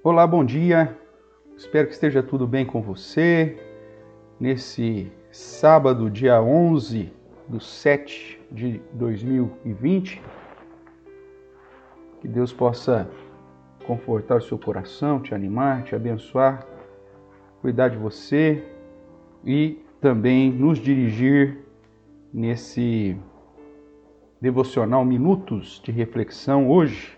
Olá, bom dia. Espero que esteja tudo bem com você. Nesse sábado, dia 11 do 7 de 2020, que Deus possa confortar o seu coração, te animar, te abençoar, cuidar de você e também nos dirigir nesse devocional Minutos de Reflexão hoje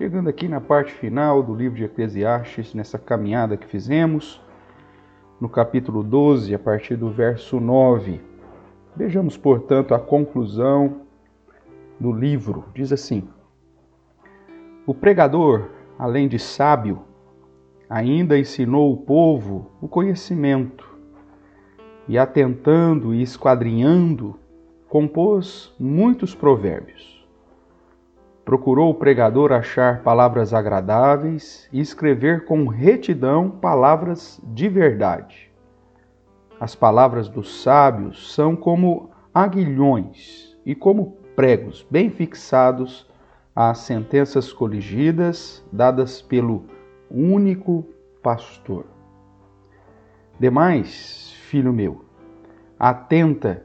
Chegando aqui na parte final do livro de Eclesiastes, nessa caminhada que fizemos, no capítulo 12, a partir do verso 9. Vejamos, portanto, a conclusão do livro. Diz assim: O pregador, além de sábio, ainda ensinou o povo o conhecimento, e atentando e esquadrinhando, compôs muitos provérbios Procurou o pregador achar palavras agradáveis e escrever com retidão palavras de verdade. As palavras dos sábios são como aguilhões e como pregos bem fixados às sentenças coligidas dadas pelo único pastor. Demais, filho meu, atenta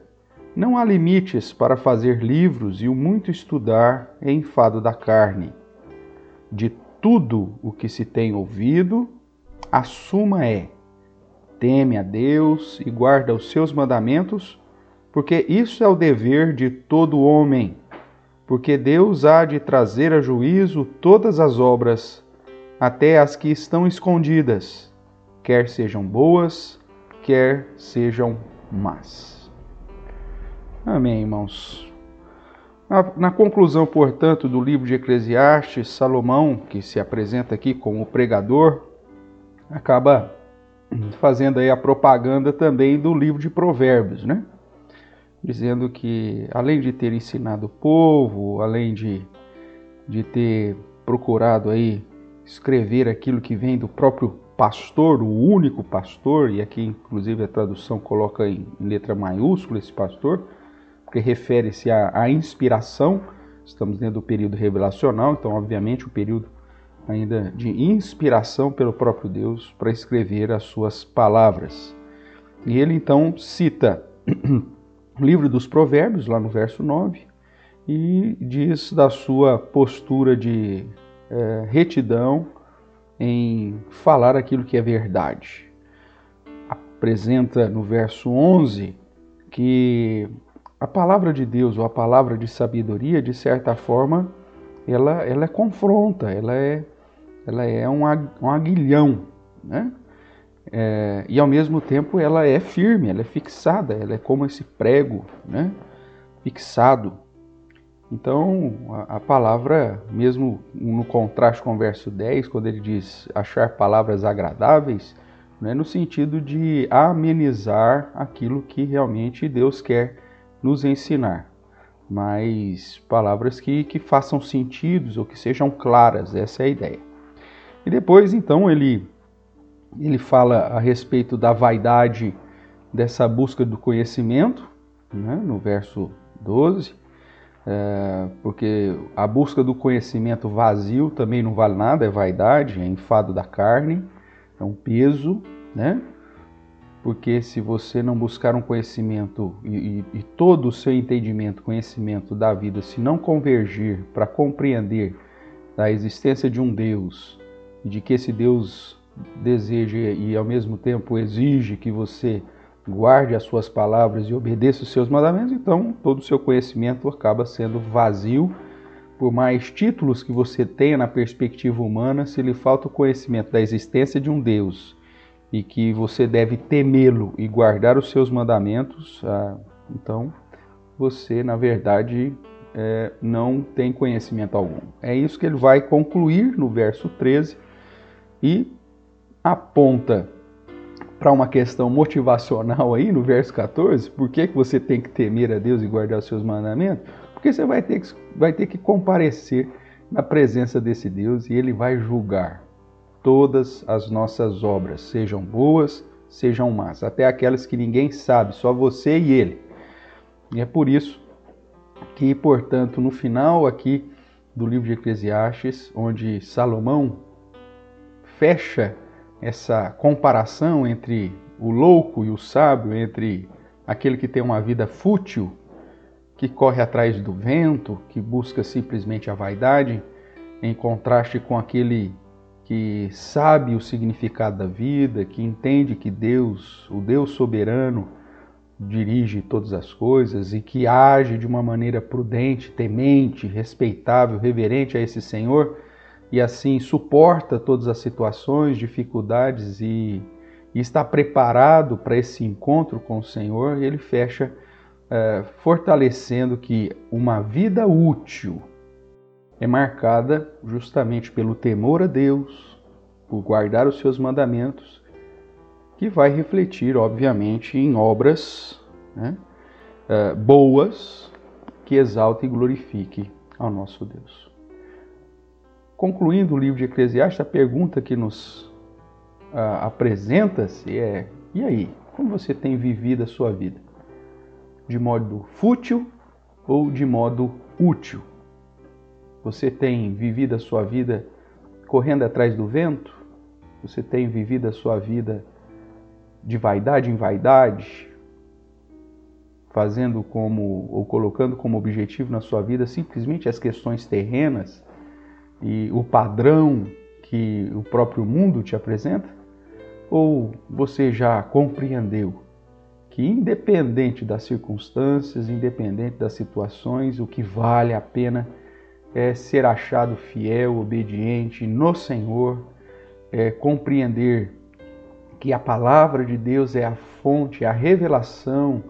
não há limites para fazer livros e o muito estudar é enfado da carne. De tudo o que se tem ouvido, a suma é: teme a Deus e guarda os seus mandamentos, porque isso é o dever de todo homem. Porque Deus há de trazer a juízo todas as obras, até as que estão escondidas, quer sejam boas, quer sejam más. Amém, irmãos. Na, na, conclusão, portanto, do livro de Eclesiastes, Salomão, que se apresenta aqui como pregador, acaba fazendo aí a propaganda também do livro de Provérbios, né? Dizendo que, além de ter ensinado o povo, além de, de ter procurado aí escrever aquilo que vem do próprio pastor, o único pastor, e aqui inclusive a tradução coloca em letra maiúscula esse pastor, porque refere-se à, à, inspiração. Estamos dentro do período revelacional, então, obviamente, o período ainda de inspiração pelo próprio Deus para escrever as suas palavras. E ele então cita o livro dos Provérbios, lá no verso 9, e diz da sua postura de é, retidão em falar aquilo que é verdade. Apresenta no verso 11 que a palavra de Deus ou a palavra de sabedoria, de certa forma, ela, ela confronta, ela é, ela é um, um aguilhão, né? É, e ao mesmo tempo ela é firme, ela é fixada, ela é como esse prego, né? Fixado. Então a, a palavra, mesmo no contraste com o verso 10, quando ele diz achar palavras agradáveis, né, no sentido de amenizar aquilo que realmente Deus quer nos ensinar, mas palavras que, que façam sentidos ou que sejam claras, essa é a ideia. E depois, então, ele, ele fala a respeito da vaidade dessa busca do conhecimento, né, no verso 12, é, porque a busca do conhecimento vazio também não vale nada, é vaidade, é enfado da carne, é um peso, né? Porque se você não buscar um conhecimento e, e, e todo o seu entendimento, conhecimento da vida, se não convergir para compreender a existência de um Deus e de que esse Deus deseja e ao mesmo tempo exige que você guarde as suas palavras e obedeça os seus mandamentos, então todo o seu conhecimento acaba sendo vazio. Por mais títulos que você tenha na perspectiva humana, se lhe falta o conhecimento da existência de um Deus e que você deve temê-lo e guardar os seus mandamentos, ah, então você, na verdade, é, não tem conhecimento algum. É isso que ele vai concluir no verso 13 e aponta para uma questão motivacional aí no verso 14, por que, que você tem que temer a Deus e guardar os seus mandamentos? Porque você vai ter que, vai ter que comparecer na presença desse Deus e ele vai julgar todas as nossas obras, sejam boas, sejam más, até aquelas que ninguém sabe, só você e ele. E é por isso que, portanto, no final aqui do livro de Eclesiastes, onde Salomão fecha essa comparação entre o louco e o sábio, entre aquele que tem uma vida fútil, que corre atrás do vento, que busca simplesmente a vaidade, em contraste com aquele que sabe o significado da vida, que entende que Deus, o Deus soberano, dirige todas as coisas e que age de uma maneira prudente, temente, respeitável, reverente a esse Senhor e assim suporta todas as situações, dificuldades e, e está preparado para esse encontro com o Senhor, ele fecha é, fortalecendo que uma vida útil é marcada justamente pelo temor a Deus, por guardar os seus mandamentos, que vai refletir, obviamente, em obras né, é, boas que exaltem e glorifiquem ao nosso Deus. Concluindo o livro de Eclesiastes, a pergunta que nos uh, apresenta-se é: e aí? Como você tem vivido a sua vida? De modo fútil ou de modo útil? Você tem vivido a sua vida correndo atrás do vento? Você tem vivido a sua vida de vaidade em vaidade? Fazendo como ou colocando como objetivo na sua vida simplesmente as questões terrenas e o padrão que o próprio mundo te apresenta? Ou você já compreendeu que, independente das circunstâncias, independente das situações, o que vale a pena é ser achado fiel, obediente no Senhor, é compreender que a palavra de Deus é a fonte, a revelação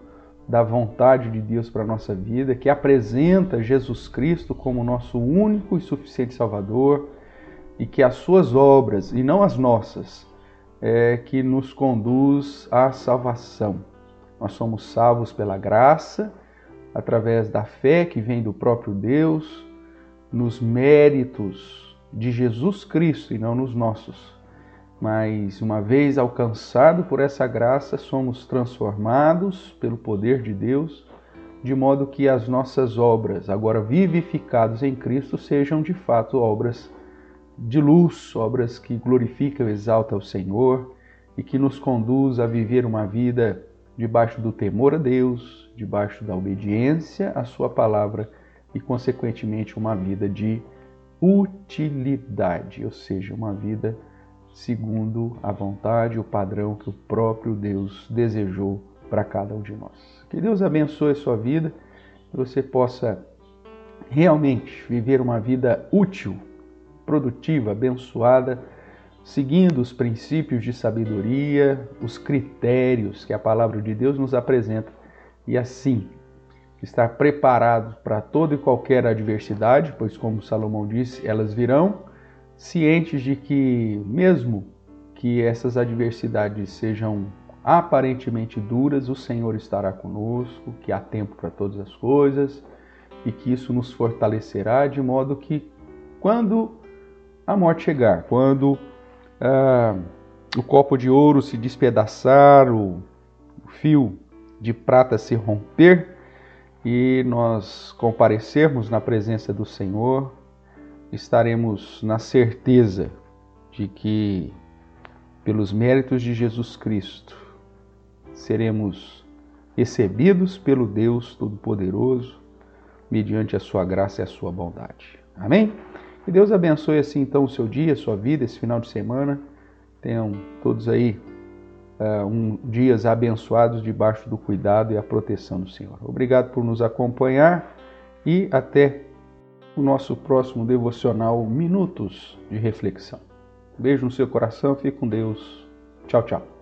da vontade de Deus para a nossa vida, que apresenta Jesus Cristo como nosso único e suficiente Salvador e que as suas obras, e não as nossas, é que nos conduz à salvação. Nós somos salvos pela graça, através da fé que vem do próprio Deus, nos méritos de Jesus Cristo e não nos nossos. Mas uma vez alcançado por essa graça, somos transformados pelo poder de Deus, de modo que as nossas obras, agora vivificadas em Cristo, sejam de fato obras de luz, obras que glorificam e exaltam o Senhor e que nos conduz a viver uma vida debaixo do temor a Deus, debaixo da obediência à Sua palavra e, consequentemente, uma vida de utilidade, ou seja, uma vida segundo a vontade o padrão que o próprio Deus desejou para cada um de nós. Que Deus abençoe a sua vida, que você possa realmente viver uma vida útil, produtiva, abençoada, seguindo os princípios de sabedoria, os critérios que a palavra de Deus nos apresenta e assim estar preparado para toda e qualquer adversidade, pois como Salomão disse, elas virão cientes de que, mesmo que essas adversidades sejam aparentemente duras, o Senhor estará conosco, que há tempo para todas as coisas e que isso nos fortalecerá de modo que, quando a morte chegar, quando ah, o copo de ouro se despedaçar, o, o fio de prata se romper e nós comparecermos na presença do Senhor, estaremos na certeza de que, pelos méritos de Jesus Cristo, seremos recebidos pelo Deus Todo-Poderoso, mediante a sua graça e a sua bondade. Amém? Que Deus abençoe assim então o seu dia, a sua vida, esse final de semana. Tenham todos aí uh, um, dias abençoados debaixo do cuidado e a proteção do Senhor. Obrigado por nos acompanhar e até o nosso próximo devocional Minutos de Reflexão. Beijo no seu coração, fique com Deus. Tchau, tchau.